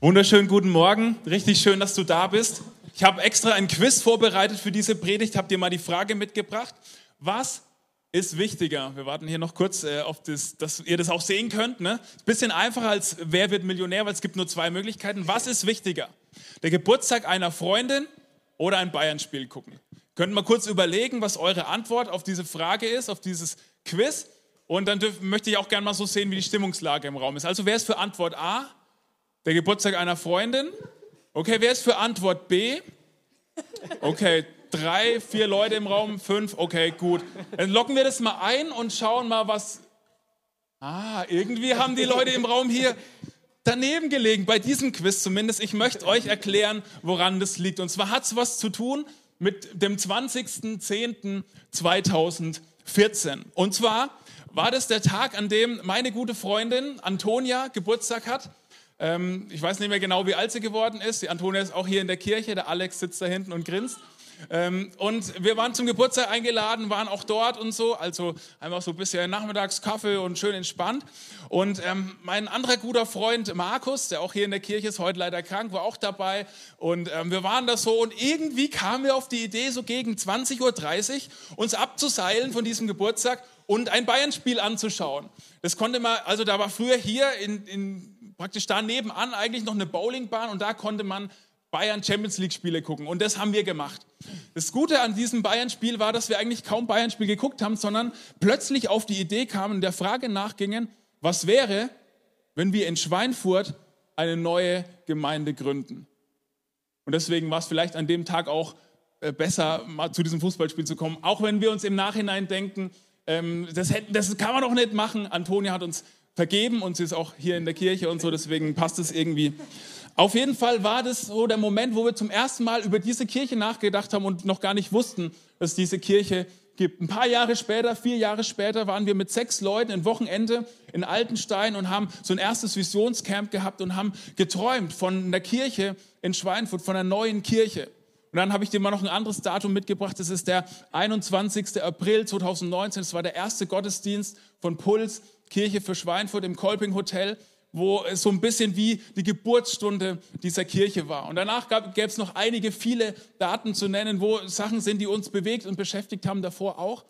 Wunderschönen guten Morgen, richtig schön, dass du da bist. Ich habe extra ein Quiz vorbereitet für diese Predigt, habe dir mal die Frage mitgebracht, was ist wichtiger? Wir warten hier noch kurz, äh, auf das, dass ihr das auch sehen könnt. Ne? Bisschen einfacher als wer wird Millionär, weil es gibt nur zwei Möglichkeiten. Was ist wichtiger? Der Geburtstag einer Freundin oder ein Bayern-Spiel gucken? Könnt mal kurz überlegen, was eure Antwort auf diese Frage ist, auf dieses Quiz. Und dann dürf, möchte ich auch gerne mal so sehen, wie die Stimmungslage im Raum ist. Also wer ist für Antwort A? Der Geburtstag einer Freundin. Okay, wer ist für Antwort B? Okay, drei, vier Leute im Raum, fünf. Okay, gut. Dann locken wir das mal ein und schauen mal, was. Ah, irgendwie haben die Leute im Raum hier daneben gelegen, bei diesem Quiz zumindest. Ich möchte euch erklären, woran das liegt. Und zwar hat es was zu tun mit dem 20.10.2014. Und zwar war das der Tag, an dem meine gute Freundin Antonia Geburtstag hat. Ähm, ich weiß nicht mehr genau, wie alt sie geworden ist. Die Antonia ist auch hier in der Kirche. Der Alex sitzt da hinten und grinst. Ähm, und wir waren zum Geburtstag eingeladen, waren auch dort und so. Also einfach so ein bisschen nachmittags Kaffee und schön entspannt. Und ähm, mein anderer guter Freund Markus, der auch hier in der Kirche ist, heute leider krank, war auch dabei. Und ähm, wir waren da so und irgendwie kamen wir auf die Idee, so gegen 20.30 Uhr uns abzuseilen von diesem Geburtstag und ein Bayern-Spiel anzuschauen. Das konnte man, also da war früher hier in, in praktisch da nebenan eigentlich noch eine Bowlingbahn und da konnte man Bayern Champions League Spiele gucken und das haben wir gemacht. Das Gute an diesem Bayern Spiel war, dass wir eigentlich kaum Bayern Spiel geguckt haben, sondern plötzlich auf die Idee kamen und der Frage nachgingen, was wäre, wenn wir in Schweinfurt eine neue Gemeinde gründen? Und deswegen war es vielleicht an dem Tag auch äh, besser, mal zu diesem Fußballspiel zu kommen, auch wenn wir uns im Nachhinein denken, ähm, das, hätten, das kann man doch nicht machen. Antonia hat uns vergeben und sie ist auch hier in der Kirche und so, deswegen passt es irgendwie. Auf jeden Fall war das so der Moment, wo wir zum ersten Mal über diese Kirche nachgedacht haben und noch gar nicht wussten, dass es diese Kirche gibt. Ein paar Jahre später, vier Jahre später, waren wir mit sechs Leuten ein Wochenende in Altenstein und haben so ein erstes Visionscamp gehabt und haben geträumt von einer Kirche in Schweinfurt, von einer neuen Kirche. Und dann habe ich dir mal noch ein anderes Datum mitgebracht. Das ist der 21. April 2019. Das war der erste Gottesdienst von Puls Kirche für Schweinfurt im Kolping Hotel, wo es so ein bisschen wie die Geburtsstunde dieser Kirche war. Und danach gäbe es noch einige, viele Daten zu nennen, wo Sachen sind, die uns bewegt und beschäftigt haben, davor auch.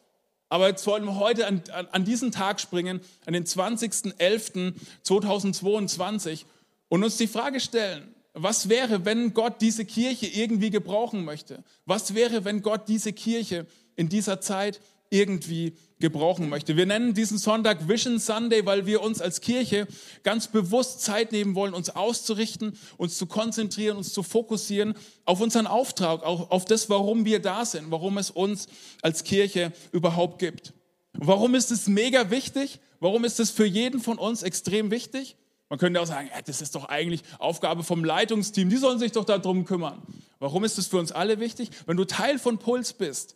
Aber jetzt wollen wir heute an, an, an diesen Tag springen, an den 20.11.2022 und uns die Frage stellen, was wäre, wenn Gott diese Kirche irgendwie gebrauchen möchte? Was wäre, wenn Gott diese Kirche in dieser Zeit irgendwie gebrauchen möchte. Wir nennen diesen Sonntag Vision Sunday, weil wir uns als Kirche ganz bewusst Zeit nehmen wollen, uns auszurichten, uns zu konzentrieren, uns zu fokussieren auf unseren Auftrag, auch auf das, warum wir da sind, warum es uns als Kirche überhaupt gibt. Warum ist es mega wichtig? Warum ist es für jeden von uns extrem wichtig? Man könnte auch sagen, ja, das ist doch eigentlich Aufgabe vom Leitungsteam, die sollen sich doch darum kümmern. Warum ist es für uns alle wichtig? Wenn du Teil von Puls bist,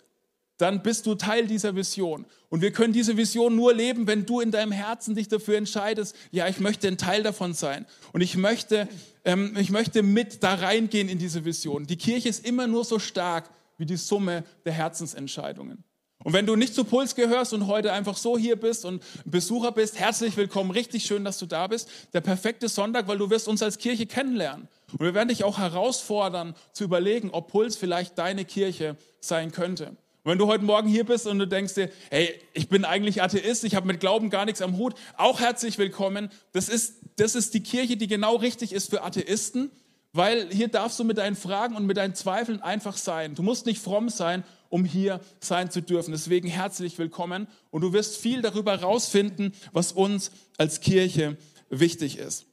dann bist du Teil dieser Vision. Und wir können diese Vision nur leben, wenn du in deinem Herzen dich dafür entscheidest, ja, ich möchte ein Teil davon sein. Und ich möchte, ähm, ich möchte mit da reingehen in diese Vision. Die Kirche ist immer nur so stark wie die Summe der Herzensentscheidungen. Und wenn du nicht zu Puls gehörst und heute einfach so hier bist und Besucher bist, herzlich willkommen, richtig schön, dass du da bist. Der perfekte Sonntag, weil du wirst uns als Kirche kennenlernen. Und wir werden dich auch herausfordern, zu überlegen, ob Puls vielleicht deine Kirche sein könnte. Und wenn du heute Morgen hier bist und du denkst dir, hey, ich bin eigentlich Atheist, ich habe mit Glauben gar nichts am Hut, auch herzlich willkommen. Das ist, das ist die Kirche, die genau richtig ist für Atheisten, weil hier darfst du mit deinen Fragen und mit deinen Zweifeln einfach sein. Du musst nicht fromm sein, um hier sein zu dürfen. Deswegen herzlich willkommen und du wirst viel darüber herausfinden, was uns als Kirche wichtig ist.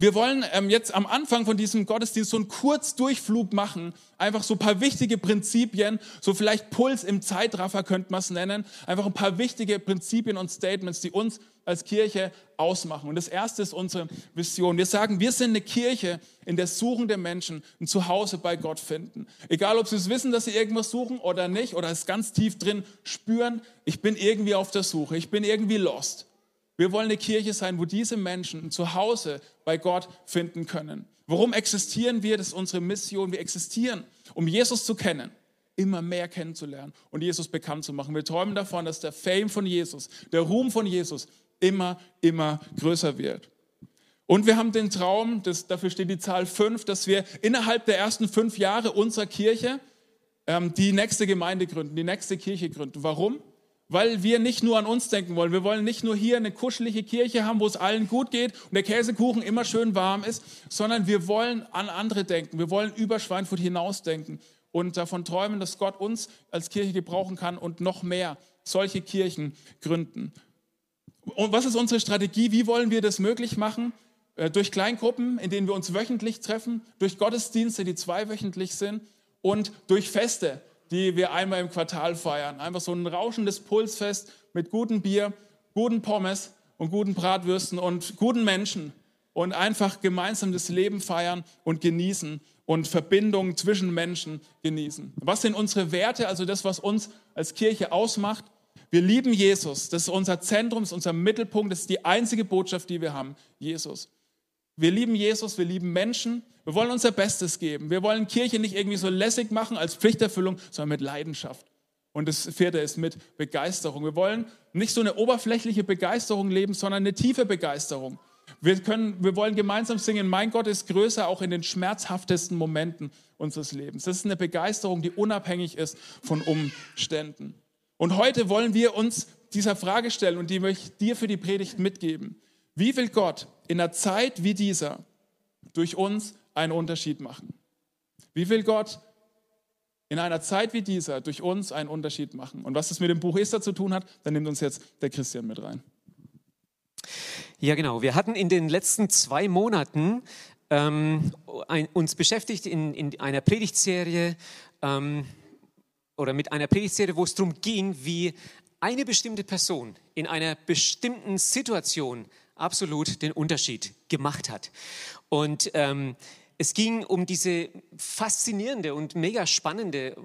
Wir wollen ähm, jetzt am Anfang von diesem Gottesdienst so einen Kurzdurchflug machen, einfach so ein paar wichtige Prinzipien, so vielleicht Puls im Zeitraffer könnte man es nennen, einfach ein paar wichtige Prinzipien und Statements, die uns als Kirche ausmachen. Und das erste ist unsere Vision. Wir sagen, wir sind eine Kirche, in der suchende Menschen ein Zuhause bei Gott finden. Egal, ob sie es wissen, dass sie irgendwas suchen oder nicht, oder es ganz tief drin spüren, ich bin irgendwie auf der Suche, ich bin irgendwie lost. Wir wollen eine Kirche sein, wo diese Menschen ein Zuhause bei Gott finden können. Warum existieren wir? Das ist unsere Mission. Wir existieren, um Jesus zu kennen, immer mehr kennenzulernen und Jesus bekannt zu machen. Wir träumen davon, dass der Fame von Jesus, der Ruhm von Jesus immer, immer größer wird. Und wir haben den Traum, das, dafür steht die Zahl fünf, dass wir innerhalb der ersten fünf Jahre unserer Kirche ähm, die nächste Gemeinde gründen, die nächste Kirche gründen. Warum? Weil wir nicht nur an uns denken wollen. Wir wollen nicht nur hier eine kuschelige Kirche haben, wo es allen gut geht und der Käsekuchen immer schön warm ist, sondern wir wollen an andere denken. Wir wollen über Schweinfurt hinausdenken und davon träumen, dass Gott uns als Kirche gebrauchen kann und noch mehr solche Kirchen gründen. Und was ist unsere Strategie? Wie wollen wir das möglich machen? Äh, durch Kleingruppen, in denen wir uns wöchentlich treffen, durch Gottesdienste, die zweiwöchentlich sind und durch Feste, die wir einmal im Quartal feiern. Einfach so ein rauschendes Pulsfest mit gutem Bier, guten Pommes und guten Bratwürsten und guten Menschen und einfach gemeinsam das Leben feiern und genießen und Verbindungen zwischen Menschen genießen. Was sind unsere Werte, also das, was uns als Kirche ausmacht? Wir lieben Jesus, das ist unser Zentrum, das ist unser Mittelpunkt, das ist die einzige Botschaft, die wir haben, Jesus. Wir lieben Jesus, wir lieben Menschen, wir wollen unser Bestes geben. Wir wollen Kirche nicht irgendwie so lässig machen als Pflichterfüllung, sondern mit Leidenschaft. Und das vierte ist mit Begeisterung. Wir wollen nicht so eine oberflächliche Begeisterung leben, sondern eine tiefe Begeisterung. Wir, können, wir wollen gemeinsam singen, mein Gott ist größer, auch in den schmerzhaftesten Momenten unseres Lebens. Das ist eine Begeisterung, die unabhängig ist von Umständen. Und heute wollen wir uns dieser Frage stellen und die möchte ich dir für die Predigt mitgeben. Wie will Gott in einer Zeit wie dieser durch uns einen Unterschied machen? Wie will Gott in einer Zeit wie dieser durch uns einen Unterschied machen? Und was das mit dem Buch Esther zu tun hat, dann nimmt uns jetzt der Christian mit rein. Ja, genau. Wir hatten in den letzten zwei Monaten ähm, ein, uns beschäftigt in, in einer Predigtserie ähm, oder mit einer Predigtserie, wo es darum ging, wie eine bestimmte Person in einer bestimmten Situation absolut den Unterschied gemacht hat. Und ähm, es ging um diese faszinierende und mega spannende,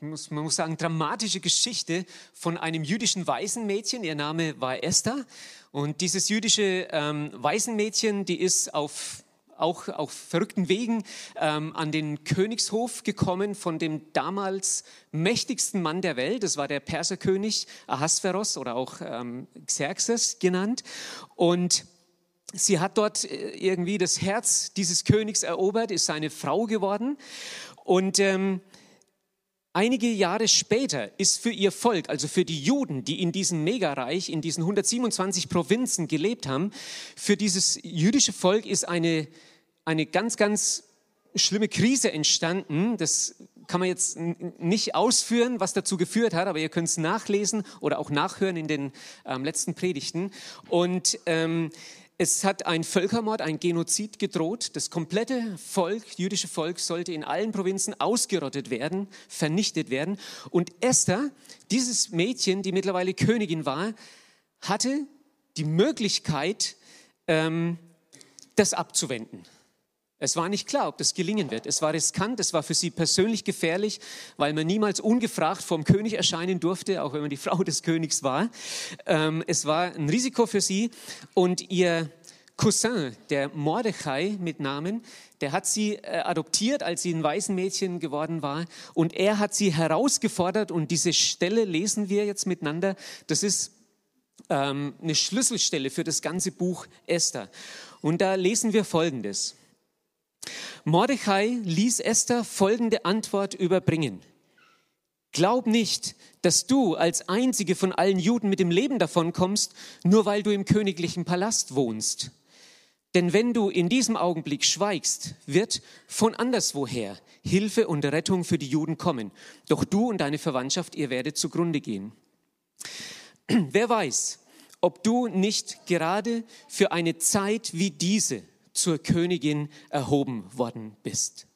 muss, man muss sagen, dramatische Geschichte von einem jüdischen Waisenmädchen. Ihr Name war Esther. Und dieses jüdische ähm, Waisenmädchen, die ist auf auch auf verrückten Wegen ähm, an den Königshof gekommen von dem damals mächtigsten Mann der Welt. Das war der Perserkönig Ahasveros oder auch ähm, Xerxes genannt. Und sie hat dort äh, irgendwie das Herz dieses Königs erobert, ist seine Frau geworden. Und ähm, Einige Jahre später ist für ihr Volk, also für die Juden, die in diesem Megareich, in diesen 127 Provinzen gelebt haben, für dieses jüdische Volk ist eine, eine ganz, ganz schlimme Krise entstanden. Das kann man jetzt nicht ausführen, was dazu geführt hat, aber ihr könnt es nachlesen oder auch nachhören in den ähm, letzten Predigten. Und ähm, es hat ein Völkermord, ein Genozid gedroht. Das komplette Volk, jüdische Volk, sollte in allen Provinzen ausgerottet werden, vernichtet werden. Und Esther, dieses Mädchen, die mittlerweile Königin war, hatte die Möglichkeit, ähm, das abzuwenden. Es war nicht klar, ob das gelingen wird. Es war riskant, es war für sie persönlich gefährlich, weil man niemals ungefragt vom König erscheinen durfte, auch wenn man die Frau des Königs war. Ähm, es war ein Risiko für sie und ihr Cousin, der Mordechai mit Namen, der hat sie äh, adoptiert, als sie ein Waisenmädchen geworden war. Und er hat sie herausgefordert und diese Stelle lesen wir jetzt miteinander. Das ist ähm, eine Schlüsselstelle für das ganze Buch Esther. Und da lesen wir Folgendes. Mordechai ließ Esther folgende Antwort überbringen. Glaub nicht, dass du als einzige von allen Juden mit dem Leben davonkommst, nur weil du im königlichen Palast wohnst. Denn wenn du in diesem Augenblick schweigst, wird von anderswoher Hilfe und Rettung für die Juden kommen. Doch du und deine Verwandtschaft, ihr werdet zugrunde gehen. Wer weiß, ob du nicht gerade für eine Zeit wie diese zur Königin erhoben worden bist.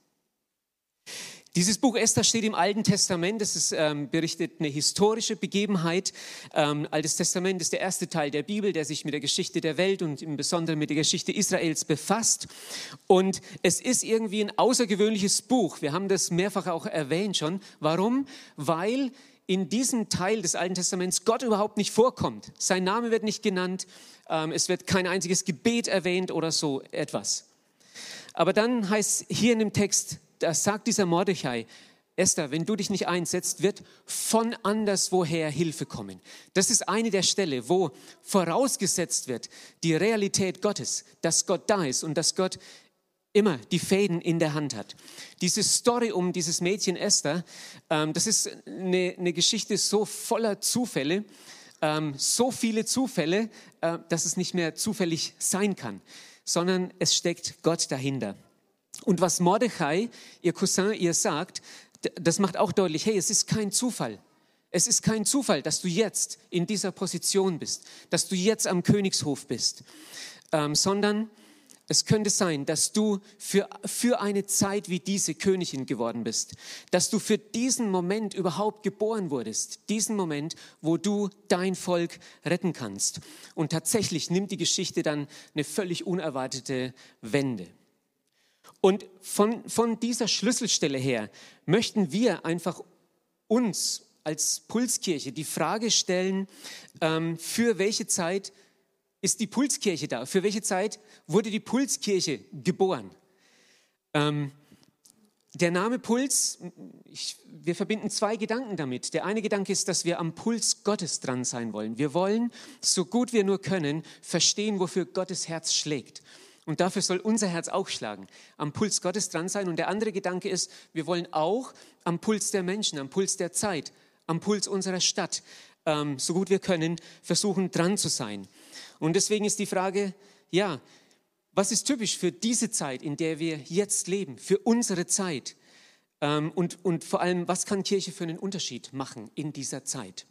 Dieses Buch Esther steht im Alten Testament. Es ist, ähm, berichtet eine historische Begebenheit. Ähm, Altes Testament ist der erste Teil der Bibel, der sich mit der Geschichte der Welt und im Besonderen mit der Geschichte Israels befasst. Und es ist irgendwie ein außergewöhnliches Buch. Wir haben das mehrfach auch erwähnt schon. Warum? Weil in diesem Teil des Alten Testaments Gott überhaupt nicht vorkommt. Sein Name wird nicht genannt. Ähm, es wird kein einziges Gebet erwähnt oder so etwas. Aber dann heißt hier in dem Text, da sagt dieser Mordechai, Esther, wenn du dich nicht einsetzt, wird von anderswoher Hilfe kommen. Das ist eine der Stelle, wo vorausgesetzt wird, die Realität Gottes, dass Gott da ist und dass Gott immer die Fäden in der Hand hat. Diese Story um dieses Mädchen Esther, ähm, das ist eine, eine, Geschichte so voller Zufälle, ähm, so viele Zufälle, äh, dass es nicht mehr zufällig sein kann, sondern es steckt Gott dahinter. Und was Mordechai, ihr Cousin, ihr sagt, das macht auch deutlich, hey, es ist kein Zufall. Es ist kein Zufall, dass du jetzt in dieser Position bist, dass du jetzt am Königshof bist, ähm, sondern es könnte sein, dass du für, für eine Zeit wie diese Königin geworden bist, dass du für diesen Moment überhaupt geboren wurdest, diesen Moment, wo du dein Volk retten kannst. Und tatsächlich nimmt die Geschichte dann eine völlig unerwartete Wende. Und von, von dieser Schlüsselstelle her möchten wir einfach uns als Pulskirche die Frage stellen, ähm, für welche Zeit ist die Pulskirche da? Für welche Zeit wurde die Pulskirche geboren? Ähm, der Name Puls, ich, wir verbinden zwei Gedanken damit. Der eine Gedanke ist, dass wir am Puls Gottes dran sein wollen. Wir wollen, so gut wir nur können, verstehen, wofür Gottes Herz schlägt. Und dafür soll unser Herz auch schlagen, am Puls Gottes dran sein. Und der andere Gedanke ist, wir wollen auch am Puls der Menschen, am Puls der Zeit, am Puls unserer Stadt, ähm, so gut wir können, versuchen dran zu sein. Und deswegen ist die Frage, ja, was ist typisch für diese Zeit, in der wir jetzt leben, für unsere Zeit? Ähm, und, und vor allem, was kann Kirche für einen Unterschied machen in dieser Zeit?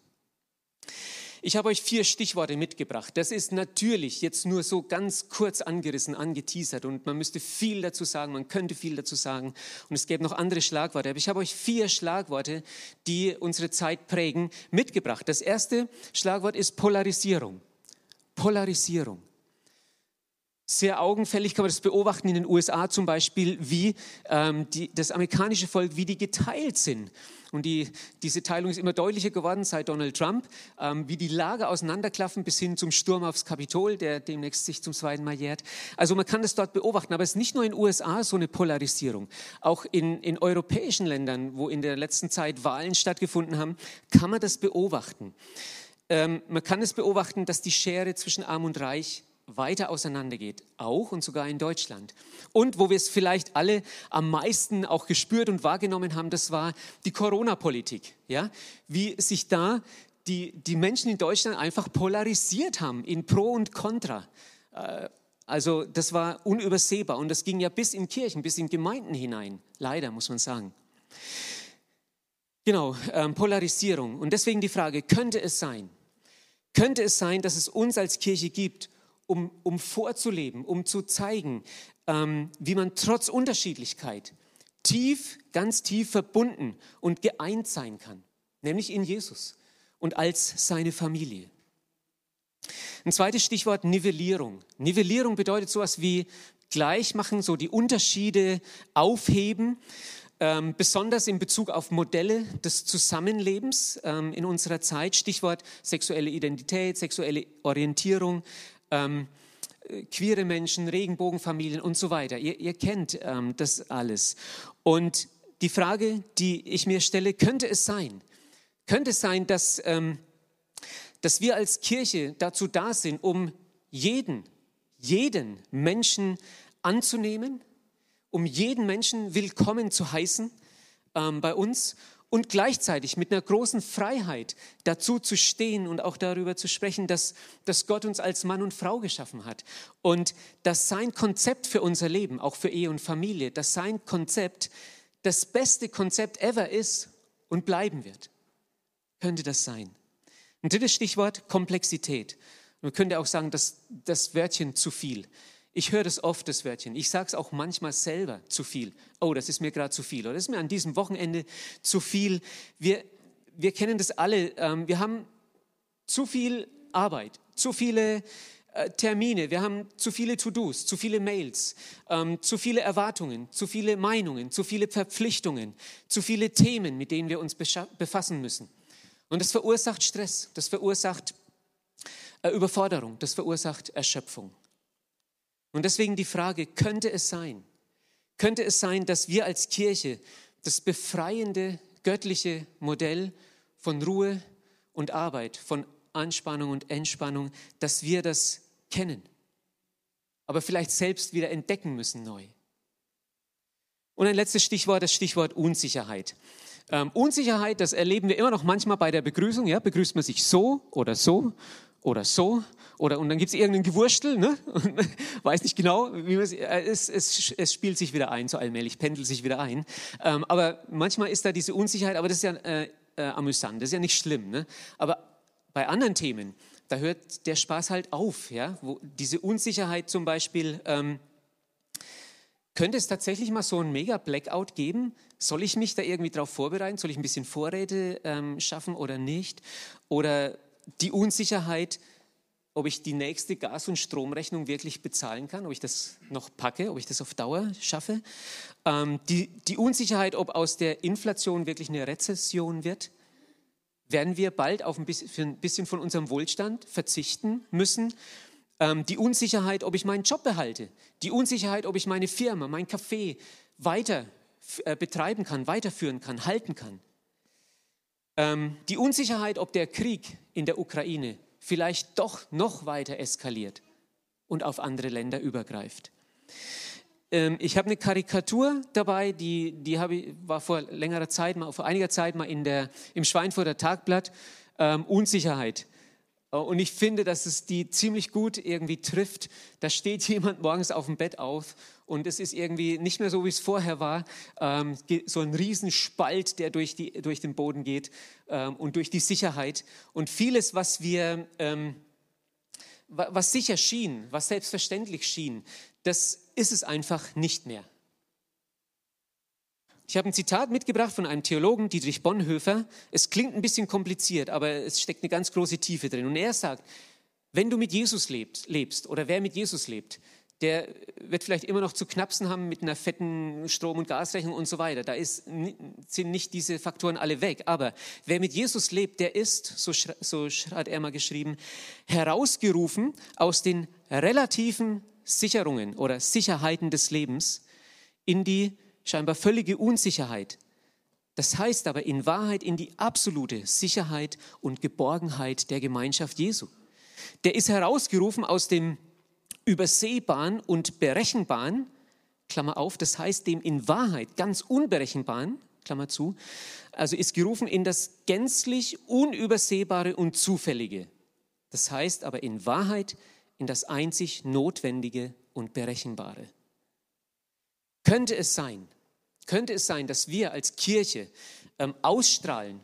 Ich habe euch vier Stichworte mitgebracht. Das ist natürlich jetzt nur so ganz kurz angerissen, angeteasert und man müsste viel dazu sagen, man könnte viel dazu sagen und es gäbe noch andere Schlagworte. Aber ich habe euch vier Schlagworte, die unsere Zeit prägen, mitgebracht. Das erste Schlagwort ist Polarisierung. Polarisierung. Sehr augenfällig kann man das beobachten in den USA zum Beispiel, wie ähm, die, das amerikanische Volk, wie die geteilt sind. Und die, diese Teilung ist immer deutlicher geworden seit Donald Trump, ähm, wie die Lager auseinanderklaffen bis hin zum Sturm aufs Kapitol, der demnächst sich zum zweiten Mal jährt. Also man kann das dort beobachten, aber es ist nicht nur in den USA so eine Polarisierung. Auch in, in europäischen Ländern, wo in der letzten Zeit Wahlen stattgefunden haben, kann man das beobachten. Ähm, man kann es beobachten, dass die Schere zwischen Arm und Reich weiter auseinandergeht, auch und sogar in Deutschland. Und wo wir es vielleicht alle am meisten auch gespürt und wahrgenommen haben, das war die Corona-Politik. Ja? Wie sich da die, die Menschen in Deutschland einfach polarisiert haben in Pro und Contra. Äh, also das war unübersehbar und das ging ja bis in Kirchen, bis in Gemeinden hinein. Leider, muss man sagen. Genau, ähm, Polarisierung. Und deswegen die Frage, könnte es sein, könnte es sein, dass es uns als Kirche gibt, um, um vorzuleben, um zu zeigen, ähm, wie man trotz Unterschiedlichkeit tief, ganz tief verbunden und geeint sein kann, nämlich in Jesus und als seine Familie. Ein zweites Stichwort Nivellierung. Nivellierung bedeutet sowas wie Gleichmachen, so die Unterschiede aufheben ähm, besonders in Bezug auf Modelle des Zusammenlebens ähm, in unserer Zeit, Stichwort sexuelle Identität, sexuelle Orientierung, ähm, äh, queere Menschen, Regenbogenfamilien und so weiter. Ihr, ihr kennt ähm, das alles. Und die Frage, die ich mir stelle, könnte es sein, könnte es sein, dass, ähm, dass wir als Kirche dazu da sind, um jeden, jeden Menschen anzunehmen, um jeden Menschen willkommen zu heißen ähm, bei uns und gleichzeitig mit einer großen Freiheit dazu zu stehen und auch darüber zu sprechen, dass, dass Gott uns als Mann und Frau geschaffen hat und dass sein Konzept für unser Leben, auch für Ehe und Familie, dass sein Konzept das beste Konzept ever ist und bleiben wird. Könnte das sein? Ein drittes Stichwort, Komplexität. Man könnte auch sagen, dass das Wörtchen zu viel Ich höre das oft, das Wörtchen. Ich sage es auch manchmal selber zu viel. Oh, das ist mir gerade zu viel. Oder das ist mir an diesem Wochenende zu viel. Wir, wir kennen das alle. Ähm, wir haben zu viel Arbeit, zu viele äh, Termine, wir haben zu viele To-Dos, zu viele Mails, ähm, zu viele Erwartungen, zu viele Meinungen, zu viele Verpflichtungen, zu viele Themen, mit denen wir uns befassen müssen. Und das verursacht Stress, das verursacht äh, Überforderung, das verursacht Erschöpfung. Und deswegen die Frage, könnte es sein, könnte es sein, dass wir als Kirche das befreiende göttliche Modell von Ruhe und Arbeit, von Anspannung und Entspannung, dass wir das kennen, aber vielleicht selbst wieder entdecken müssen neu. Und ein letztes Stichwort, das Stichwort Unsicherheit. Ähm, Unsicherheit, das erleben wir immer noch manchmal bei der Begrüßung. Ja, begrüßt man sich so oder so oder so oder und dann gibt es irgendein Gewurstel, ne? weiß nicht genau, wie man äh, es, es, es spielt sich wieder ein, so allmählich pendelt sich wieder ein. Ähm, aber manchmal ist da diese Unsicherheit, aber das ist ja äh, äh, amüsant, das ist ja nicht schlimm. Ne? Aber bei anderen Themen, da hört der Spaß halt auf. Ja? Wo diese Unsicherheit zum Beispiel, ähm, könnte es tatsächlich mal so ein Mega-Blackout geben? Soll ich mich da irgendwie darauf vorbereiten? Soll ich ein bisschen Vorräte ähm, schaffen oder nicht? Oder die Unsicherheit, ob ich die nächste Gas- und Stromrechnung wirklich bezahlen kann, ob ich das noch packe, ob ich das auf Dauer schaffe. Ähm, die, die Unsicherheit, ob aus der Inflation wirklich eine Rezession wird werden wir bald auf ein bisschen von unserem Wohlstand verzichten müssen. Ähm, die Unsicherheit, ob ich meinen Job behalte, die Unsicherheit, ob ich meine Firma, mein Café weiter äh, betreiben kann, weiterführen kann, halten kann. Ähm, die Unsicherheit, ob der Krieg in der Ukraine vielleicht doch noch weiter eskaliert und auf andere Länder übergreift. Ähm, ich habe eine Karikatur dabei, die, die ich, war vor längerer Zeit, mal, vor einiger Zeit mal in der, im Schweinfurter Tagblatt, ähm, Unsicherheit. Äh, und ich finde, dass es die ziemlich gut irgendwie trifft. Da steht jemand morgens auf dem Bett auf und es ist irgendwie nicht mehr so, wie es vorher war. Ähm, so ein Riesenspalt, der durch, die, durch den Boden geht ähm, und durch die Sicherheit. Und vieles, was wir, ähm, was sicher schien, was selbstverständlich schien, das ist es einfach nicht mehr. Ich habe ein Zitat mitgebracht von einem Theologen, Dietrich Bonhoeffer. Es klingt ein bisschen kompliziert, aber es steckt eine ganz große Tiefe drin. Und er sagt, wenn du mit Jesus lebst, lebst oder wer mit Jesus lebt, der wird vielleicht immer noch zu knapsen haben mit einer fetten Strom- und Gasrechnung und so weiter. Da ist, sind nicht diese Faktoren alle weg. Aber wer mit Jesus lebt, der ist, so, so hat er mal geschrieben, herausgerufen aus den relativen Sicherungen oder Sicherheiten des Lebens in die scheinbar völlige Unsicherheit. Das heißt aber in Wahrheit in die absolute Sicherheit und Geborgenheit der Gemeinschaft Jesu. Der ist herausgerufen aus dem Übersehbaren und Berechenbaren, Klammer auf, das heißt dem in Wahrheit ganz Unberechenbaren, Klammer zu, also ist gerufen in das gänzlich Unübersehbare und Zufällige. Das heißt aber in Wahrheit in das einzig Notwendige und Berechenbare. Könnte es sein, könnte es sein, dass wir als Kirche ähm, ausstrahlen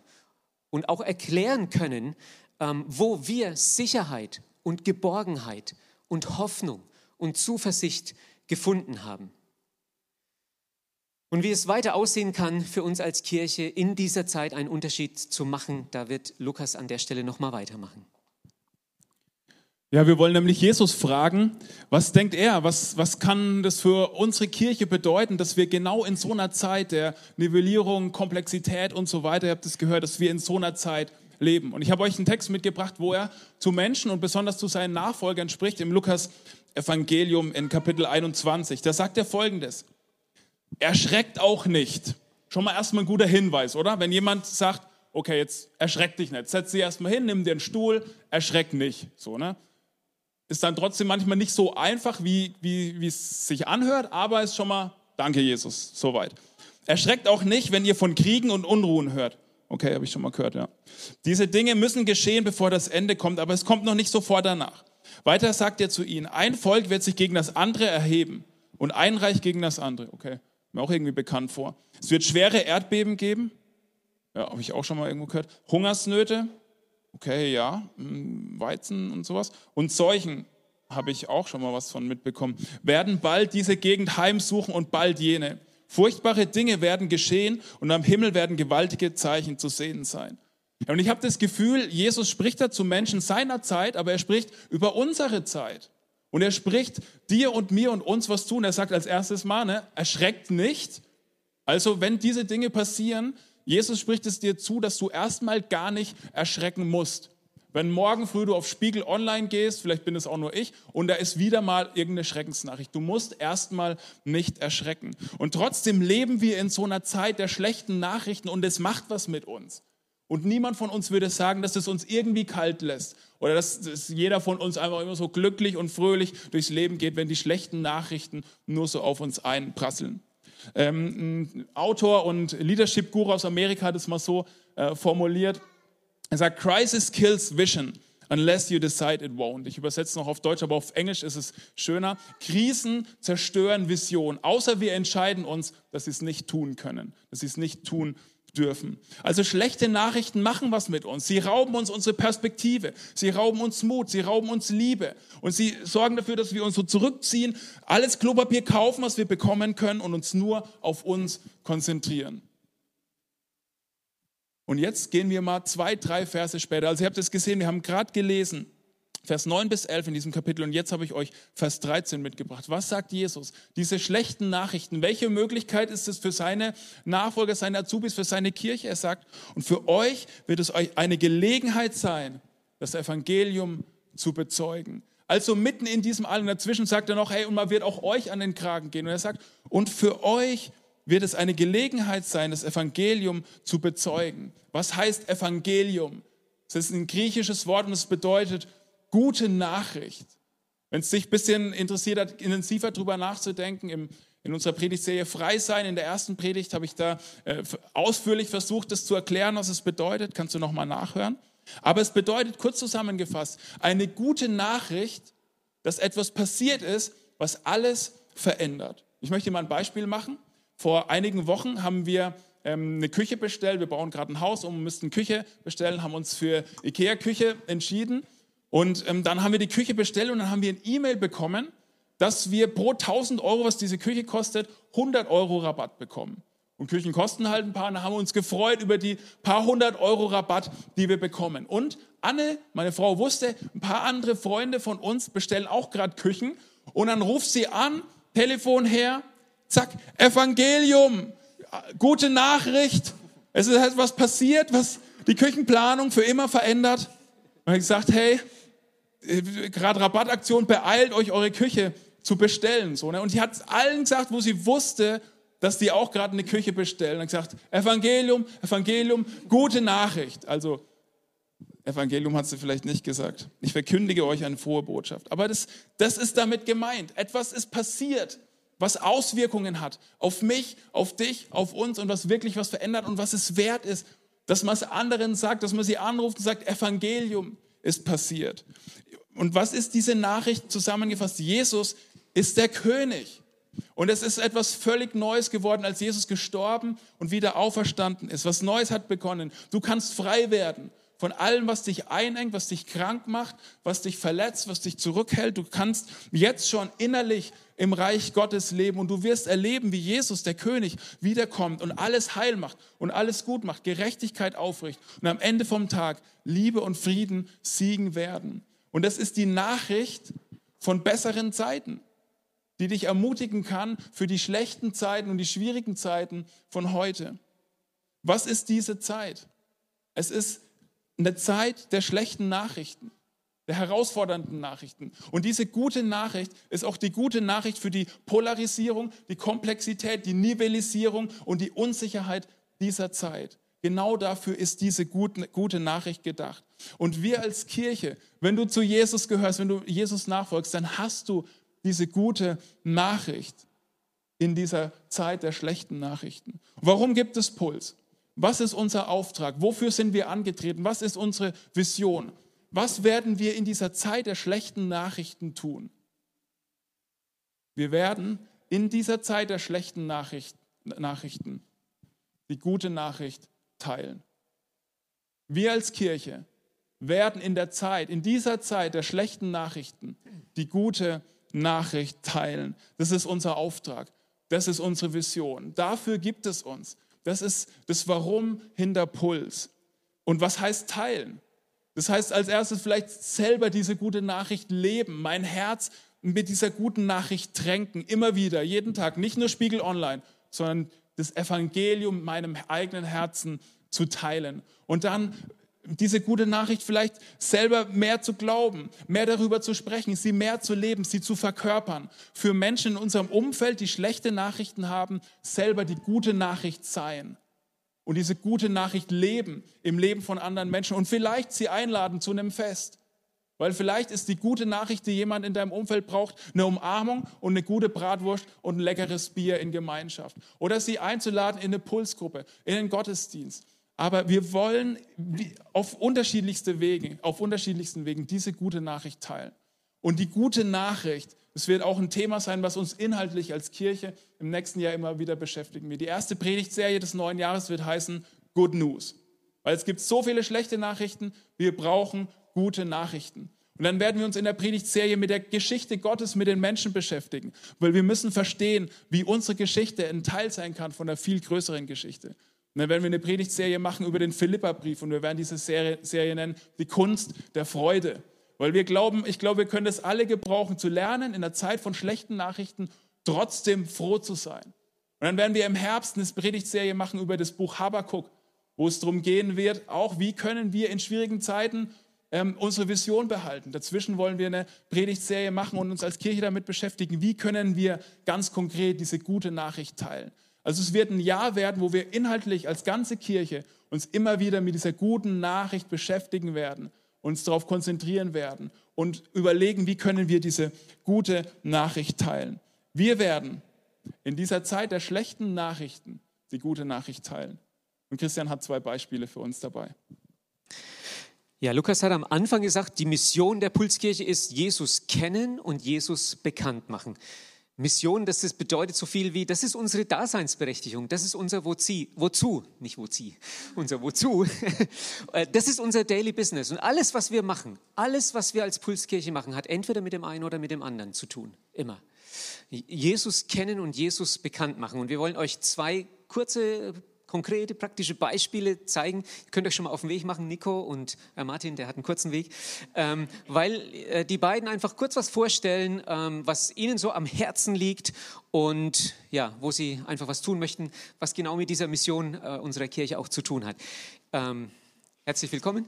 und auch erklären können, ähm, wo wir Sicherheit und Geborgenheit und Hoffnung und Zuversicht gefunden haben. Und wie es weiter aussehen kann für uns als Kirche in dieser Zeit einen Unterschied zu machen, da wird Lukas an der Stelle nochmal weitermachen. Ja, wir wollen nämlich Jesus fragen, was denkt er, was, was kann das für unsere Kirche bedeuten, dass wir genau in so einer Zeit der Nivellierung, Komplexität und so weiter, ihr habt es gehört, dass wir in so einer Zeit leben. Und ich habe euch einen Text mitgebracht, wo er zu Menschen und besonders zu seinen Nachfolgern spricht, im Lukas Evangelium in Kapitel 21. Da sagt er folgendes, erschreckt auch nicht. Schon mal erstmal ein guter Hinweis, oder? Wenn jemand sagt, okay, jetzt erschreck dich nicht, setz dich erstmal hin, nimm dir einen Stuhl, erschreck nicht. So, ne? Ist dann trotzdem manchmal nicht so einfach, wie, wie, wie es sich anhört, aber ist schon mal, danke Jesus, soweit. Erschreckt auch nicht, wenn ihr von Kriegen und Unruhen hört. Okay, habe ich schon mal gehört, ja. Diese Dinge müssen geschehen, bevor das Ende kommt, aber es kommt noch nicht sofort danach. Weiter sagt er zu ihnen, ein Volk wird sich gegen das andere erheben und ein Reich gegen das andere. Okay, mir auch irgendwie bekannt vor. Es wird schwere Erdbeben geben. Ja, habe ich auch schon mal irgendwo gehört. Hungersnöte, Okay, ja, hm, Weizen und sowas. Und Seuchen habe ich auch schon mal was von mitbekommen, werden bald diese Gegend heimsuchen und bald jene. Furchtbare Dinge werden geschehen und am Himmel werden gewaltige Zeichen zu sehen sein. Und ich habe das Gefühl, Jesus spricht da zu Menschen seiner Zeit, aber er spricht über unsere Zeit. Und er spricht dir und mir und uns was tun. Er sagt als erstes Mal, ne, erschreckt nicht. Also wenn diese Dinge passieren, Jesus spricht es dir zu, dass du erstmal gar nicht erschrecken musst. Wenn morgen früh du auf Spiegel Online gehst, vielleicht bin es auch nur ich, und da ist wieder mal irgendeine Schreckensnachricht. Du musst erstmal nicht erschrecken. Und trotzdem leben wir in so einer Zeit der schlechten Nachrichten und es macht was mit uns. Und niemand von uns würde sagen, dass es uns irgendwie kalt lässt oder dass, dass, jeder von uns einfach immer so glücklich und fröhlich durchs Leben geht, wenn die schlechten Nachrichten nur so auf uns einprasseln. Ähm, ein Autor und Leadership-Guru aus Amerika hat es mal so äh, formuliert. Er sagt, Crisis kills vision unless you decide it won't. Ich übersetze noch auf Deutsch, aber auf Englisch ist es schöner. Krisen zerstören Vision, außer wir entscheiden uns, dass sie es nicht tun können, dass sie es nicht tun dürfen. Also schlechte Nachrichten machen was mit uns. Sie rauben uns unsere Perspektive. Sie rauben uns Mut. Sie rauben uns Liebe. Und sie sorgen dafür, dass wir uns so zurückziehen, alles Klopapier kaufen, was wir bekommen können und uns nur auf uns konzentrieren. Und jetzt gehen wir mal zwei, drei Verse später. Also ihr habt es gesehen, wir haben gerade gelesen, Vers 9 bis 11 in diesem Kapitel und jetzt habe ich euch Vers 13 mitgebracht. Was sagt Jesus? Diese schlechten Nachrichten, welche Möglichkeit ist es für seine Nachfolger, seine Azubis, für seine Kirche? Er sagt, und für euch wird es euch eine Gelegenheit sein, das Evangelium zu bezeugen. Also mitten in diesem Allem dazwischen sagt er noch, hey, und man wird auch euch an den Kragen gehen. Und er sagt, und für euch wird es eine Gelegenheit sein, das Evangelium zu bezeugen. Was heißt Evangelium? Das ist ein griechisches Wort und es bedeutet gute Nachricht. Wenn es dich ein bisschen interessiert hat, intensiver darüber nachzudenken, im, in unserer Predigtserie Frei sein, in der ersten Predigt habe ich da äh, ausführlich versucht, das zu erklären, was es bedeutet. Kannst du nochmal nachhören. Aber es bedeutet, kurz zusammengefasst, eine gute Nachricht, dass etwas passiert ist, was alles verändert. Ich möchte mal ein Beispiel machen. Vor einigen Wochen haben wir ähm, eine Küche bestellt. Wir bauen gerade ein Haus um, müssten Küche bestellen, haben uns für Ikea-Küche entschieden. Und ähm, dann haben wir die Küche bestellt und dann haben wir ein E-Mail bekommen, dass wir pro 1000 Euro, was diese Küche kostet, 100 Euro Rabatt bekommen. Und Küchen kosten halt ein paar, und da haben wir uns gefreut über die paar hundert Euro Rabatt, die wir bekommen. Und Anne, meine Frau, wusste, ein paar andere Freunde von uns bestellen auch gerade Küchen. Und dann ruft sie an, Telefon her, Zack, Evangelium, gute Nachricht. Es ist etwas passiert, was die Küchenplanung für immer verändert. Und ich gesagt, hey, gerade Rabattaktion, beeilt euch eure Küche zu bestellen. So, ne? Und die hat allen gesagt, wo sie wusste, dass die auch gerade eine Küche bestellen. Und gesagt, Evangelium, Evangelium, gute Nachricht. Also Evangelium hat sie vielleicht nicht gesagt. Ich verkündige euch eine frohe Botschaft. Aber das, das ist damit gemeint. Etwas ist passiert was Auswirkungen hat auf mich, auf dich, auf uns und was wirklich was verändert und was es wert ist, dass man es anderen sagt, dass man sie anruft und sagt, Evangelium ist passiert. Und was ist diese Nachricht zusammengefasst? Jesus ist der König. Und es ist etwas völlig Neues geworden, als Jesus gestorben und wieder auferstanden ist. Was Neues hat begonnen. Du kannst frei werden von allem, was dich einengt, was dich krank macht, was dich verletzt, was dich zurückhält. Du kannst jetzt schon innerlich im Reich Gottes leben und du wirst erleben, wie Jesus, der König, wiederkommt und alles heil macht und alles gut macht, Gerechtigkeit aufrichtet und am Ende vom Tag Liebe und Frieden siegen werden. Und das ist die Nachricht von besseren Zeiten, die dich ermutigen kann für die schlechten Zeiten und die schwierigen Zeiten von heute. Was ist diese Zeit? Es ist eine Zeit der schlechten Nachrichten, der herausfordernden Nachrichten. Und diese gute Nachricht ist auch die gute Nachricht für die Polarisierung, die Komplexität, die Nivellisierung und die Unsicherheit dieser Zeit. Genau dafür ist diese gute Nachricht gedacht. Und wir als Kirche, wenn du zu Jesus gehörst, wenn du Jesus nachfolgst, dann hast du diese gute Nachricht in dieser Zeit der schlechten Nachrichten. Warum gibt es Puls? Was ist unser Auftrag? Wofür sind wir angetreten? Was ist unsere Vision? Was werden wir in dieser Zeit der schlechten Nachrichten tun? Wir werden in dieser Zeit der schlechten Nachrichten die gute Nachricht teilen. Wir als Kirche werden in der Zeit, in dieser Zeit der schlechten Nachrichten, die gute Nachricht teilen. Das ist unser Auftrag. Das ist unsere Vision. Dafür gibt es uns. Das ist das Warum hinter Puls. Und was heißt teilen? Das heißt als erstes vielleicht selber diese gute Nachricht leben, mein Herz mit dieser guten Nachricht tränken, immer wieder, jeden Tag, nicht nur Spiegel Online, sondern das Evangelium in meinem eigenen Herzen zu teilen. Und dann diese gute Nachricht vielleicht selber mehr zu glauben, mehr darüber zu sprechen, sie mehr zu leben, sie zu verkörpern. Für Menschen in unserem Umfeld, die schlechte Nachrichten haben, selber die gute Nachricht sein. Und diese gute Nachricht leben im Leben von anderen Menschen und vielleicht sie einladen zu einem Fest. Weil vielleicht ist die gute Nachricht, die jemand in deinem Umfeld braucht, eine Umarmung und eine gute Bratwurst und ein leckeres Bier in Gemeinschaft. Oder sie einzuladen in eine Pulsgruppe, in einen Gottesdienst. Aber wir wollen auf unterschiedlichste Wege, auf unterschiedlichsten Wegen diese gute Nachricht teilen. Und die gute Nachricht, es wird auch ein Thema sein, was uns inhaltlich als Kirche im nächsten Jahr immer wieder beschäftigen wird. Die erste Predigtserie des neuen Jahres wird heißen Good News. Weil es gibt so viele schlechte Nachrichten, wir brauchen gute Nachrichten. Und dann werden wir uns in der Predigtserie mit der Geschichte Gottes, mit den Menschen beschäftigen, weil wir müssen verstehen, wie unsere Geschichte ein Teil sein kann von einer viel größeren Geschichte. Und dann werden wir eine Predigtserie machen über den Philippa-Brief und wir werden diese Serie, Serie nennen, die Kunst der Freude. Weil wir glauben, ich glaube, wir können das alle gebrauchen, zu lernen, in der Zeit von schlechten Nachrichten trotzdem froh zu sein. Und dann werden wir im Herbst eine Predigtserie machen über das Buch Habakkuk, wo es darum gehen wird, auch wie können wir in schwierigen Zeiten ähm, unsere Vision behalten. Dazwischen wollen wir eine Predigtserie machen und uns als Kirche damit beschäftigen, wie können wir ganz konkret diese gute Nachricht teilen. Also es wird ein Jahr werden, wo wir inhaltlich als ganze Kirche uns immer wieder mit dieser guten Nachricht beschäftigen werden, uns darauf konzentrieren werden und überlegen, wie können wir diese gute Nachricht teilen. Wir werden in dieser Zeit der schlechten Nachrichten die gute Nachricht teilen. Und Christian hat zwei Beispiele für uns dabei. Ja, Lukas hat am Anfang gesagt, die Mission der Pulskirche ist Jesus kennen und Jesus bekannt machen. Mission, das ist, bedeutet so viel wie, das ist unsere Daseinsberechtigung, das ist unser Wozu, wozu, nicht Wozu, unser Wozu, äh, das ist unser Daily Business. Und alles, was wir machen, alles, was wir als Pulskirche machen, hat entweder mit dem einen oder mit dem anderen zu tun, immer. Jesus kennen und Jesus bekannt machen. Und wir wollen euch zwei kurze konkrete, praktische Beispiele zeigen. Ihr könnt euch schon mal auf den Weg machen, Nico und äh, Martin, der hat einen kurzen Weg, ähm, weil äh, die beiden einfach kurz was vorstellen, ähm, was ihnen so am Herzen liegt und ja, wo sie einfach was tun möchten, was genau mit dieser Mission äh, unserer Kirche auch zu tun hat. Ähm, Herzlich willkommen.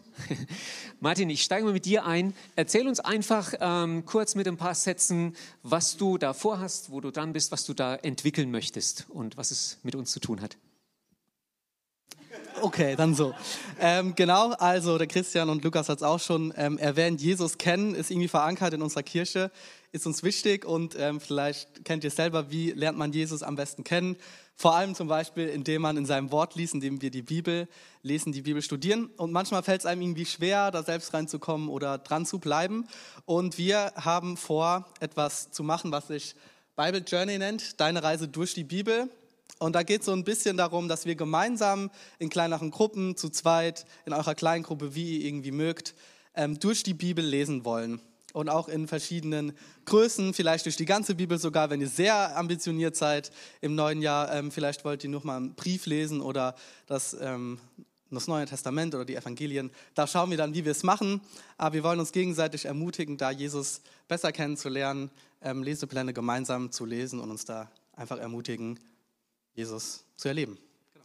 Martin, ich steige mal mit dir ein. Erzähl uns einfach ähm, kurz mit ein paar Sätzen, was du da vorhast, wo du dran bist, was du da entwickeln möchtest und was es mit uns zu tun hat. Okay, dann so. Ähm, genau, also der Christian und Lukas hat es auch schon ähm, erwähnt. Jesus kennen ist irgendwie verankert in unserer Kirche, ist uns wichtig und ähm, vielleicht kennt ihr selber, wie lernt man Jesus am besten kennen. Vor allem zum Beispiel, indem man in seinem Wort liest, indem wir die Bibel lesen, die Bibel studieren. Und manchmal fällt es einem irgendwie schwer, da selbst reinzukommen oder dran zu bleiben. Und wir haben vor, etwas zu machen, was sich Bible Journey nennt, deine Reise durch die Bibel. Und da geht es so ein bisschen darum, dass wir gemeinsam in kleineren Gruppen, zu zweit, in eurer Kleingruppe, wie ihr irgendwie mögt, ähm, durch die Bibel lesen wollen. Und auch in verschiedenen Größen, vielleicht durch die ganze Bibel sogar, wenn ihr sehr ambitioniert seid im neuen Jahr. Ähm, vielleicht wollt ihr noch mal einen Brief lesen oder das, ähm, das Neue Testament oder die Evangelien. Da schauen wir dann, wie wir es machen. Aber wir wollen uns gegenseitig ermutigen, da Jesus besser kennenzulernen, Lesepläne gemeinsam zu lesen und uns da einfach ermutigen, Jesus zu erleben.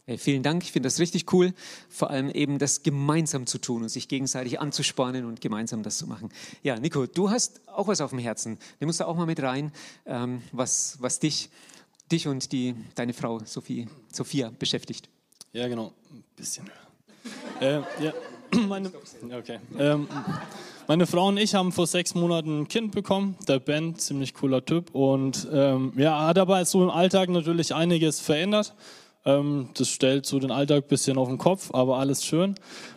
Hey, vielen Dank, ich finde das richtig cool, vor allem eben das gemeinsam zu tun und sich gegenseitig anzuspornen und gemeinsam das zu machen. Ja, Nico, du hast auch was auf dem Herzen. Du musst da auch mal mit rein, ähm, was, was dich, dich und die, deine Frau Sophie, Sophia beschäftigt. Ja, genau. Ein bisschen höher. äh, ja, meine, okay. Ähm, meine Frau und ich haben vor sechs Monaten ein Kind bekommen, der Ben, ziemlich cooler Typ. Und ähm, ja, hat aber so im Alltag natürlich einiges verändert. Ähm, das stellt so den Alltag ein bisschen auf den Kopf, aber alles schön.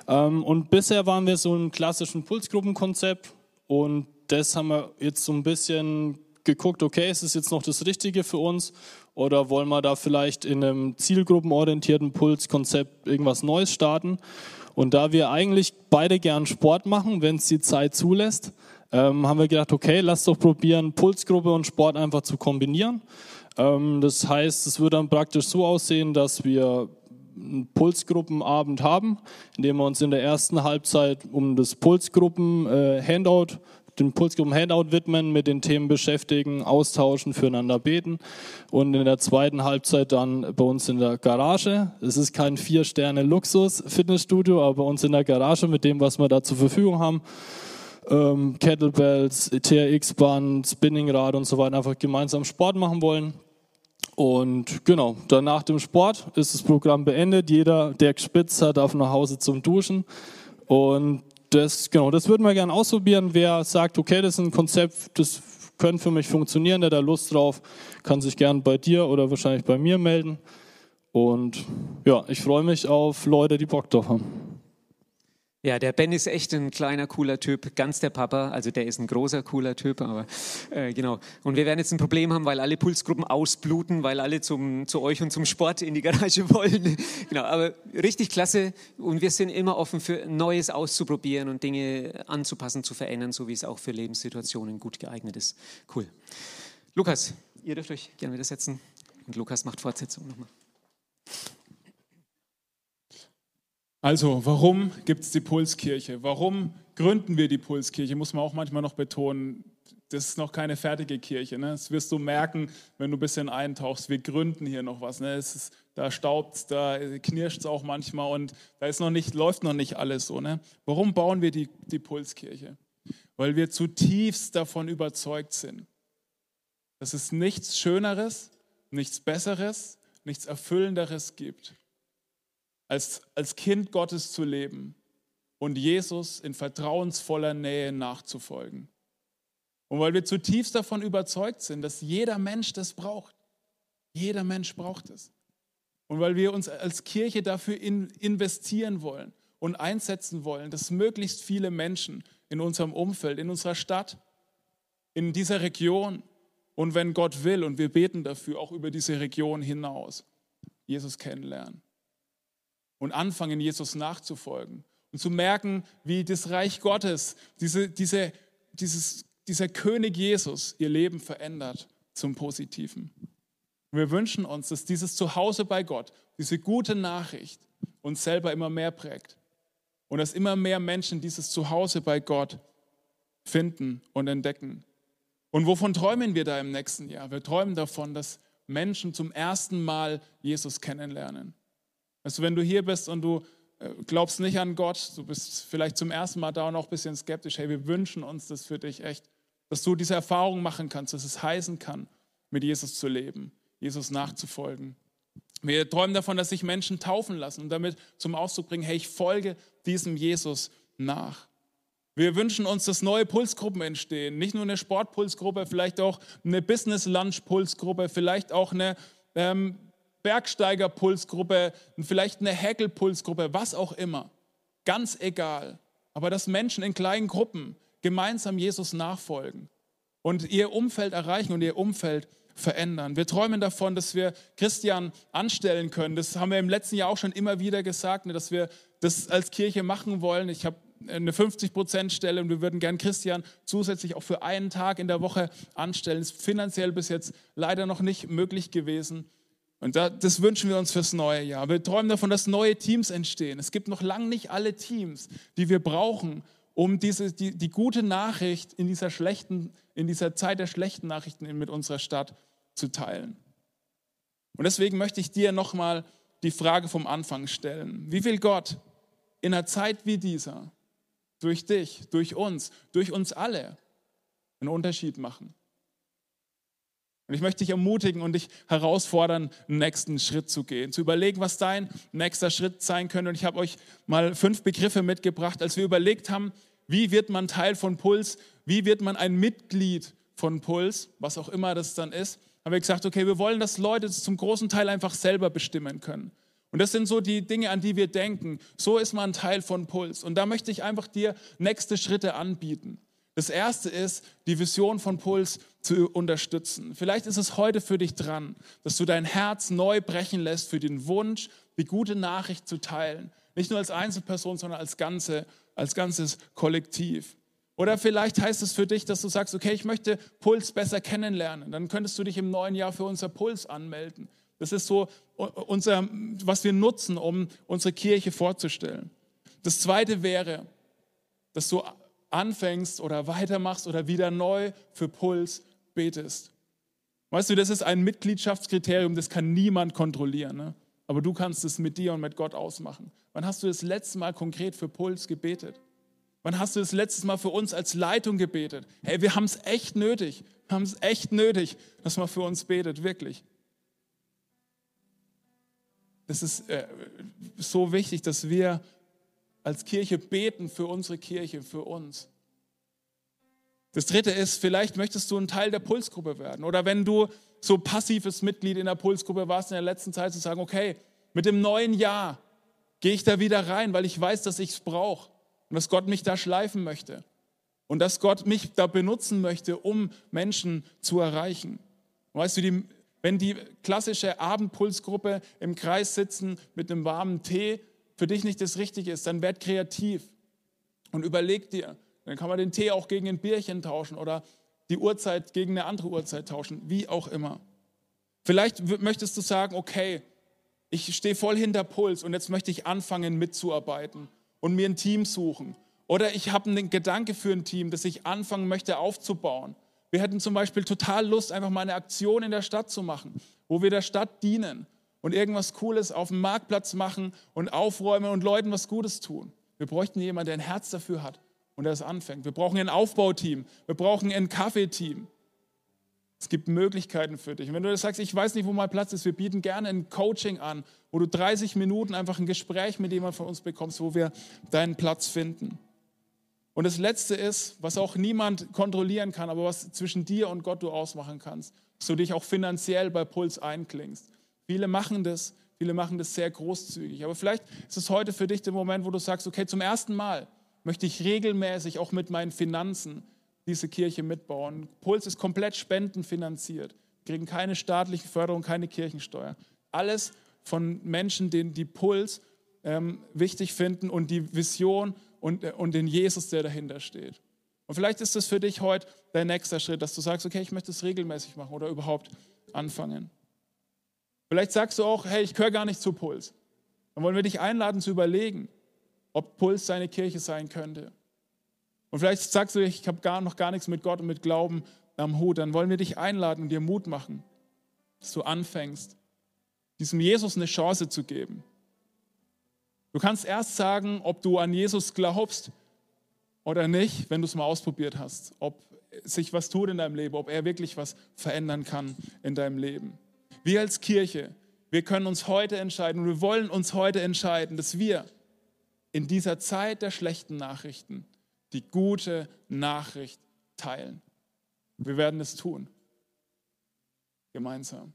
Ähm, und bisher waren wir so im klassischen Pulsgruppenkonzept und das haben wir jetzt so ein bisschen geguckt, okay, ist es jetzt noch das Richtige für uns? Oder wollen wir da vielleicht in einem zielgruppenorientierten Pulskonzept irgendwas Neues starten? Und da wir eigentlich beide gern Sport machen, wenn es die Zeit zulässt, ähm, haben wir gedacht, okay, lass doch probieren, Pulsgruppe und Sport einfach zu kombinieren. Ähm, das heißt, es wird dann praktisch so aussehen, dass wir einen Pulsgruppenabend haben, in dem wir uns in der ersten Halbzeit um das Pulsgruppen-Handout, den Pulsgruppen-Handout widmen, mit den Themen beschäftigen, austauschen, füreinander beten und in der zweiten Halbzeit dann bei uns in der Garage. Es ist kein Vier-Sterne-Luxus-Fitnessstudio, aber bei uns in der Garage mit dem, was wir da zur Verfügung haben. Ähm, Kettlebells, TRX-Band, Spinningrad und so weiter, einfach gemeinsam Sport machen wollen. Und genau, dann nach dem Sport ist das Programm beendet. Jeder, der gespitzt hat, darf nach Hause zum Duschen. Und das, genau, das würden wir gerne ausprobieren. Wer sagt, okay, das ist ein Konzept, das könnte für mich funktionieren, der da Lust drauf, kann sich gern bei dir oder wahrscheinlich bei mir melden. Und ja, ich freue mich auf Leute, die Bock drauf haben. Ja, der Ben ist echt ein kleiner, cooler Typ, ganz der Papa. Also der ist ein großer, cooler Typ, aber äh, genau. Und wir werden jetzt ein Problem haben, weil alle Pulsgruppen ausbluten, weil alle zum, zu euch und zum Sport in die Garage wollen. genau, aber richtig klasse. Und wir sind immer offen für Neues auszuprobieren und Dinge anzupassen, zu verändern, so wie es auch für Lebenssituationen gut geeignet ist. Cool. Lukas, ihr dürft euch gerne wieder setzen. Und Lukas macht Fortsetzung nochmal. Also, warum gibt es die Pulskirche? Warum gründen wir die Pulskirche? Muss man auch manchmal noch betonen. Das ist noch keine fertige Kirche. Ne? Das wirst du merken, wenn du ein bisschen eintauchst. Wir gründen hier noch was. Ne? Ist, da staubt es, da knirscht es auch manchmal und da ist noch nicht, läuft noch nicht alles so. Ne? Warum bauen wir die, die Pulskirche? Weil wir zutiefst davon überzeugt sind, dass es nichts Schöneres, nichts Besseres, nichts Erfüllenderes gibt als, als Kind Gottes zu leben und Jesus in vertrauensvoller Nähe nachzufolgen. Und weil wir zutiefst davon überzeugt sind, dass jeder Mensch das braucht. Jeder Mensch braucht es. Und weil wir uns als Kirche dafür in, investieren wollen und einsetzen wollen, dass möglichst viele Menschen in unserem Umfeld, in unserer Stadt, in dieser Region und wenn Gott will, und wir beten dafür auch über diese Region hinaus, Jesus kennenlernen und anfangen, Jesus nachzufolgen und zu merken, wie das Reich Gottes, diese, diese, dieses, dieser König Jesus ihr Leben verändert zum Positiven. Und wir wünschen uns, dass dieses Zuhause bei Gott, diese gute Nachricht uns selber immer mehr prägt und dass immer mehr Menschen dieses Zuhause bei Gott finden und entdecken. Und wovon träumen wir da im nächsten Jahr? Wir träumen davon, dass Menschen zum ersten Mal Jesus kennenlernen. Also wenn du hier bist und du äh, glaubst nicht an Gott, du bist vielleicht zum ersten Mal da und auch ein bisschen skeptisch, hey, wir wünschen uns das für dich echt, dass du diese Erfahrung machen kannst, dass es heißen kann, mit Jesus zu leben, Jesus nachzufolgen. Wir träumen davon, dass sich Menschen taufen lassen und damit zum Ausdruck bringen, hey, ich folge diesem Jesus nach. Wir wünschen uns, dass neue Pulsgruppen entstehen. Nicht nur eine Sportpulsgruppe, vielleicht auch eine Business-Lunch-Pulsgruppe, vielleicht auch eine ähm, Bergsteiger-Pulsgruppe, vielleicht eine Heckel-Pulsgruppe, was auch immer. Ganz egal. Aber dass Menschen in kleinen Gruppen gemeinsam Jesus nachfolgen und ihr Umfeld erreichen und ihr Umfeld verändern. Wir träumen davon, dass wir Christian anstellen können. Das haben wir im letzten Jahr auch schon immer wieder gesagt, ne, dass wir das als Kirche machen wollen. Ich habe eine 50-Prozent-Stelle und wir würden gern Christian zusätzlich auch für einen Tag in der Woche anstellen. Das ist finanziell bis jetzt leider noch nicht möglich gewesen. Und das wünschen wir uns fürs neue Jahr. Wir träumen davon, dass neue Teams entstehen. Es gibt noch lange nicht alle Teams, die wir brauchen, um diese, die, die gute Nachricht in dieser, schlechten, in dieser Zeit der schlechten Nachrichten mit unserer Stadt zu teilen. Und deswegen möchte ich dir nochmal die Frage vom Anfang stellen. Wie will Gott in einer Zeit wie dieser durch dich, durch uns, durch uns alle einen Unterschied machen? Und ich möchte dich ermutigen und dich herausfordern, einen nächsten Schritt zu gehen, zu überlegen, was dein nächster Schritt sein könnte. Und ich habe euch mal fünf Begriffe mitgebracht, als wir überlegt haben, wie wird man Teil von Puls, wie wird man ein Mitglied von Puls, was auch immer das dann ist, haben wir gesagt, okay, wir wollen, dass Leute das zum großen Teil einfach selber bestimmen können. Und das sind so die Dinge, an die wir denken. So ist man Teil von Puls. Und da möchte ich einfach dir nächste Schritte anbieten. Das erste ist, die Vision von Puls zu unterstützen. Vielleicht ist es heute für dich dran, dass du dein Herz neu brechen lässt für den Wunsch, die gute Nachricht zu teilen. Nicht nur als Einzelperson, sondern als, ganze, als ganzes Kollektiv. Oder vielleicht heißt es für dich, dass du sagst, okay, ich möchte Puls besser kennenlernen. Dann könntest du dich im neuen Jahr für unser Puls anmelden. Das ist so unser, was wir nutzen, um unsere Kirche vorzustellen. Das zweite wäre, dass du anfängst oder weitermachst oder wieder neu für Puls betest. Weißt du, das ist ein Mitgliedschaftskriterium, das kann niemand kontrollieren. Ne? Aber du kannst es mit dir und mit Gott ausmachen. Wann hast du das letzte Mal konkret für Puls gebetet? Wann hast du das letzte Mal für uns als Leitung gebetet? Hey, wir haben es echt nötig. Wir haben es echt nötig, dass man für uns betet, wirklich. Das ist äh, so wichtig, dass wir als Kirche beten für unsere Kirche, für uns. Das dritte ist, vielleicht möchtest du ein Teil der Pulsgruppe werden. Oder wenn du so passives Mitglied in der Pulsgruppe warst in der letzten Zeit, zu sagen, okay, mit dem neuen Jahr gehe ich da wieder rein, weil ich weiß, dass ich es brauche und dass Gott mich da schleifen möchte und dass Gott mich da benutzen möchte, um Menschen zu erreichen. weißt du, die, wenn die klassische Abendpulsgruppe im Kreis sitzen mit einem warmen Tee für dich nicht das Richtige ist, dann werd kreativ und überleg dir. Dann kann man den Tee auch gegen ein Bierchen tauschen oder die Uhrzeit gegen eine andere Uhrzeit tauschen, wie auch immer. Vielleicht möchtest du sagen, okay, ich stehe voll hinter Puls und jetzt möchte ich anfangen mitzuarbeiten und mir ein Team suchen. Oder ich habe einen Gedanke für ein Team, das ich anfangen möchte aufzubauen. Wir hätten zum Beispiel total Lust, einfach mal eine Aktion in der Stadt zu machen, wo wir der Stadt dienen und irgendwas Cooles auf dem Marktplatz machen und aufräumen und Leuten was Gutes tun. Wir bräuchten jemanden, der ein Herz dafür hat und der es anfängt. Wir brauchen ein Aufbauteam. Wir brauchen ein Kaffeeteam. Es gibt Möglichkeiten für dich. Und wenn du sagst, ich weiß nicht, wo mein Platz ist, wir bieten gerne ein Coaching an, wo du 30 Minuten einfach ein Gespräch mit jemandem von uns bekommst, wo wir deinen Platz finden. Und das Letzte ist, was auch niemand kontrollieren kann, aber was zwischen dir und Gott du ausmachen kannst, dass du dich auch finanziell bei Puls einklingst. Viele machen das, viele machen das sehr großzügig. Aber vielleicht ist es heute für dich der Moment, wo du sagst, okay, zum ersten Mal möchte ich regelmäßig auch mit meinen Finanzen diese Kirche mitbauen. Puls ist komplett spendenfinanziert. Wir kriegen keine staatliche Förderung, keine Kirchensteuer. Alles von Menschen, denen die Puls ähm, wichtig finden und die Vision und, äh, und den Jesus, der dahinter steht. Und vielleicht ist das für dich heute dein nächster Schritt, dass du sagst, okay, ich möchte es regelmäßig machen oder überhaupt anfangen. Vielleicht sagst du auch, hey, ich gehöre gar nicht zu Puls. Dann wollen wir dich einladen zu überlegen, ob Puls seine Kirche sein könnte. Und vielleicht sagst du, ich habe gar, noch gar nichts mit Gott und mit Glauben am Hut. Dann wollen wir dich einladen und dir Mut machen, dass du anfängst, diesem Jesus eine Chance zu geben. Du kannst erst sagen, ob du an Jesus glaubst oder nicht, wenn du es mal ausprobiert hast, ob sich was tut in deinem Leben, ob er wirklich was verändern kann in deinem Leben. Wir als Kirche, wir können uns heute entscheiden und wir wollen uns heute entscheiden, dass wir in dieser Zeit der schlechten Nachrichten die gute Nachricht teilen. Wir werden es tun. Gemeinsam.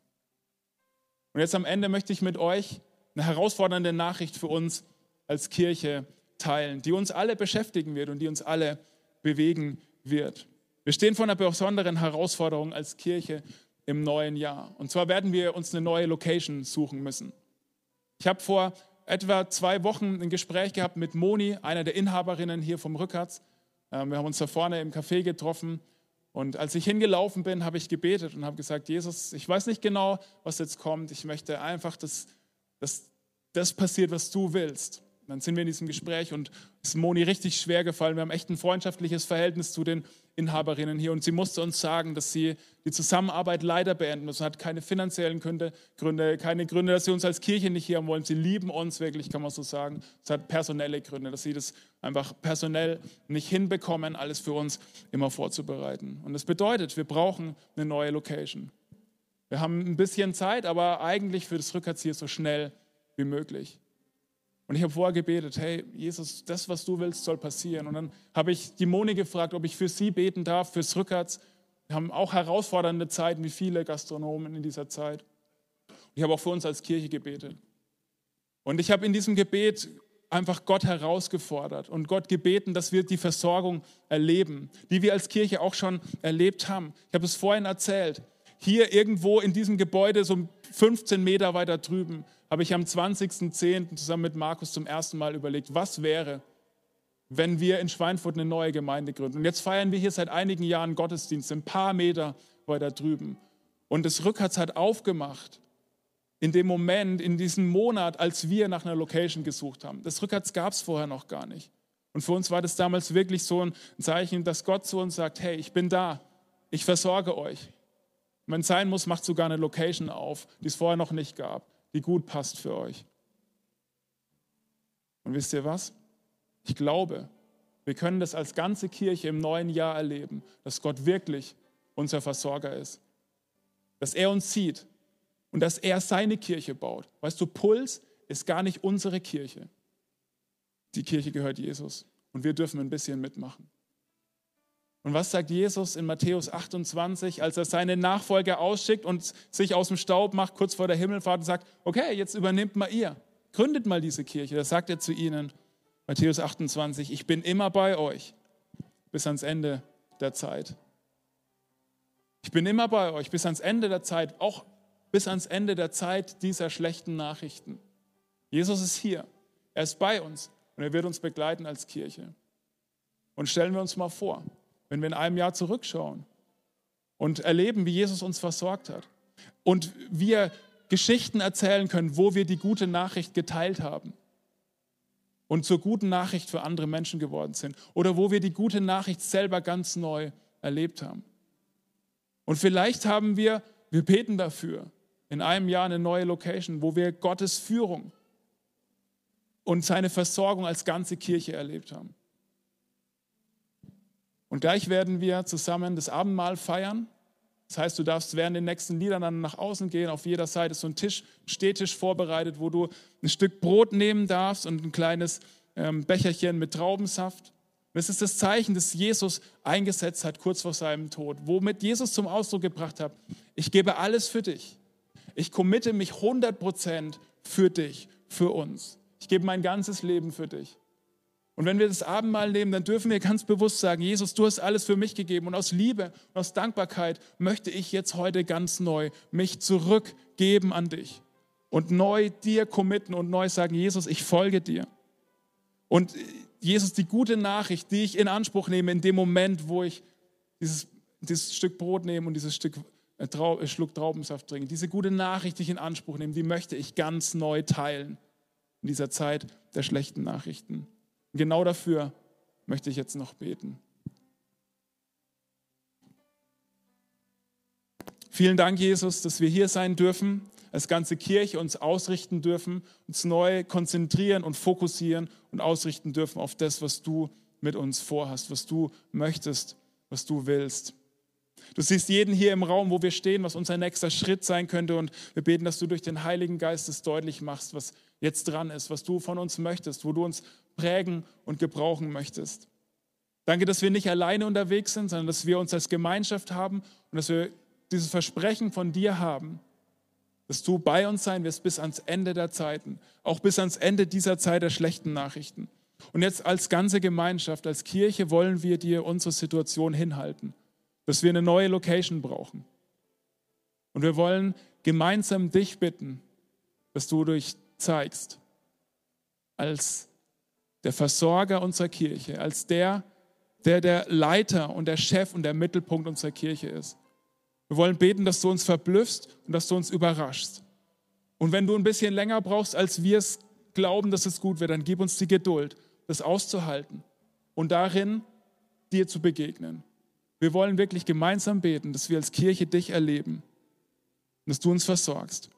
Und jetzt am Ende möchte ich mit euch eine herausfordernde Nachricht für uns als Kirche teilen, die uns alle beschäftigen wird und die uns alle bewegen wird. Wir stehen vor einer besonderen Herausforderung als Kirche im neuen Jahr. Und zwar werden wir uns eine neue Location suchen müssen. Ich habe vor etwa zwei Wochen ein Gespräch gehabt mit Moni, einer der Inhaberinnen hier vom Rückerz. Ähm, wir haben uns da vorne im Café getroffen. Und als ich hingelaufen bin, habe ich gebetet und habe gesagt, Jesus, ich weiß nicht genau, was jetzt kommt. Ich möchte einfach, dass, dass das passiert, was du willst dann sind wir in diesem Gespräch und ist Moni richtig schwer gefallen. Wir haben echt ein freundschaftliches Verhältnis zu den Inhaberinnen hier und sie musste uns sagen, dass sie die Zusammenarbeit leider beenden muss. Sie hat keine finanziellen Gründe, Gründe, keine Gründe, dass sie uns als Kirche nicht hier haben wollen. Sie lieben uns wirklich, kann man so sagen. Es hat personelle Gründe, dass sie das einfach personell nicht hinbekommen, alles für uns immer vorzubereiten. Und das bedeutet, wir brauchen eine neue Location. Wir haben ein bisschen Zeit, aber eigentlich für das Rückkehrziel so schnell wie möglich. Und ich habe vorher gebetet, hey Jesus, das, was du willst, soll passieren. Und dann habe ich die Moni gefragt, ob ich für sie beten darf, fürs Rückwärts. Wir haben auch herausfordernde Zeiten, wie viele Gastronomen in dieser Zeit. Ich habe auch für uns als Kirche gebetet. Und ich habe in diesem Gebet einfach Gott herausgefordert und Gott gebeten, dass wir die Versorgung erleben, die wir als Kirche auch schon erlebt haben. Ich habe es vorhin erzählt. Hier irgendwo in diesem Gebäude, so 15 Meter weiter drüben, habe ich am 20.10. zusammen mit Markus zum ersten Mal überlegt, was wäre, wenn wir in Schweinfurt eine neue Gemeinde gründen. Und jetzt feiern wir hier seit einigen Jahren Gottesdienst, ein paar Meter weiter drüben. Und das Rückharz hat aufgemacht in dem Moment, in diesem Monat, als wir nach einer Location gesucht haben. Das Rückharz gab es vorher noch gar nicht. Und für uns war das damals wirklich so ein Zeichen, dass Gott zu uns sagt, hey, ich bin da, ich versorge euch. Wenn es sein muss, macht sogar eine Location auf, die es vorher noch nicht gab, die gut passt für euch. Und wisst ihr was? Ich glaube, wir können das als ganze Kirche im neuen Jahr erleben, dass Gott wirklich unser Versorger ist. Dass er uns sieht und dass er seine Kirche baut. Weißt du, Puls ist gar nicht unsere Kirche. Die Kirche gehört Jesus und wir dürfen ein bisschen mitmachen. Und was sagt Jesus in Matthäus 28, als er seine Nachfolger ausschickt und sich aus dem Staub macht, kurz vor der Himmelfahrt und sagt, okay, jetzt übernimmt mal ihr, gründet mal diese Kirche. Da sagt er zu ihnen, Matthäus 28, ich bin immer bei euch bis ans Ende der Zeit. Ich bin immer bei euch bis ans Ende der Zeit, auch bis ans Ende der Zeit dieser schlechten Nachrichten. Jesus ist hier, er ist bei uns und er wird uns begleiten als Kirche. Und stellen wir uns mal vor, wenn wir in einem Jahr zurückschauen und erleben, wie Jesus uns versorgt hat und wir Geschichten erzählen können, wo wir die gute Nachricht geteilt haben und zur guten Nachricht für andere Menschen geworden sind oder wo wir die gute Nachricht selber ganz neu erlebt haben. Und vielleicht haben wir, wir beten dafür, in einem Jahr eine neue Location, wo wir Gottes Führung und seine Versorgung als ganze Kirche erlebt haben. Und gleich werden wir zusammen das Abendmahl feiern. Das heißt, du darfst während den nächsten Liedern dann nach außen gehen. Auf jeder Seite ist so ein Tisch, Stehtisch vorbereitet, wo du ein Stück Brot nehmen darfst und ein kleines ähm, Becherchen mit Traubensaft. Das ist das Zeichen, das Jesus eingesetzt hat kurz vor seinem Tod, womit Jesus zum Ausdruck gebracht hat, ich gebe alles für dich. Ich committe mich 100% für dich, für uns. Ich gebe mein ganzes Leben für dich. Und wenn wir das Abendmahl nehmen, dann dürfen wir ganz bewusst sagen, Jesus, du hast alles für mich gegeben. Und aus Liebe und aus Dankbarkeit möchte ich jetzt heute ganz neu mich zurückgeben an dich und neu dir committen und neu sagen, Jesus, ich folge dir. Und Jesus, die gute Nachricht, die ich in Anspruch nehme in dem Moment, wo ich dieses, dieses Stück Brot nehme und dieses Stück äh, Trau, äh, Schluck Traubensaft trinke, diese gute Nachricht, die ich in Anspruch nehme, die möchte ich ganz neu teilen in dieser Zeit der schlechten Nachrichten. Genau dafür möchte ich jetzt noch beten. Vielen Dank, Jesus, dass wir hier sein dürfen, als ganze Kirche uns ausrichten dürfen, uns neu konzentrieren und fokussieren und ausrichten dürfen auf das, was du mit uns vorhast, was du möchtest, was du willst. Du siehst jeden hier im Raum, wo wir stehen, was unser nächster Schritt sein könnte. Und wir beten, dass du durch den Heiligen Geist es deutlich machst, was jetzt dran ist, was du von uns möchtest, wo du uns prägen und gebrauchen möchtest. Danke, dass wir nicht alleine unterwegs sind, sondern dass wir uns als Gemeinschaft haben und dass wir dieses Versprechen von dir haben, dass du bei uns sein wirst bis ans Ende der Zeiten, auch bis ans Ende dieser Zeit der schlechten Nachrichten. Und jetzt als ganze Gemeinschaft, als Kirche wollen wir dir unsere Situation hinhalten, dass wir eine neue Location brauchen. Und wir wollen gemeinsam dich bitten, dass du durch zeigst, als der Versorger unserer Kirche, als der, der der Leiter und der Chef und der Mittelpunkt unserer Kirche ist. Wir wollen beten, dass du uns verblüffst und dass du uns überraschst. Und wenn du ein bisschen länger brauchst, als wir es glauben, dass es gut wird, dann gib uns die Geduld, das auszuhalten und darin dir zu begegnen. Wir wollen wirklich gemeinsam beten, dass wir als Kirche dich erleben und dass du uns versorgst.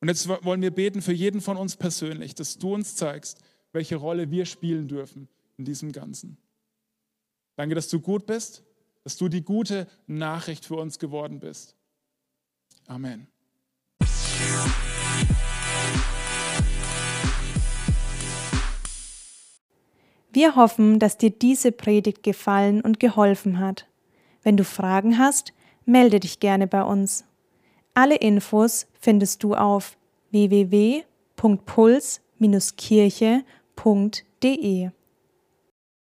Und jetzt wollen wir beten für jeden von uns persönlich, dass du uns zeigst, welche Rolle wir spielen dürfen in diesem Ganzen. Danke, dass du gut bist, dass du die gute Nachricht für uns geworden bist. Amen. Wir hoffen, dass dir diese Predigt gefallen und geholfen hat. Wenn du Fragen hast, melde dich gerne bei uns. Alle Infos findest du auf www.puls.de kirche.de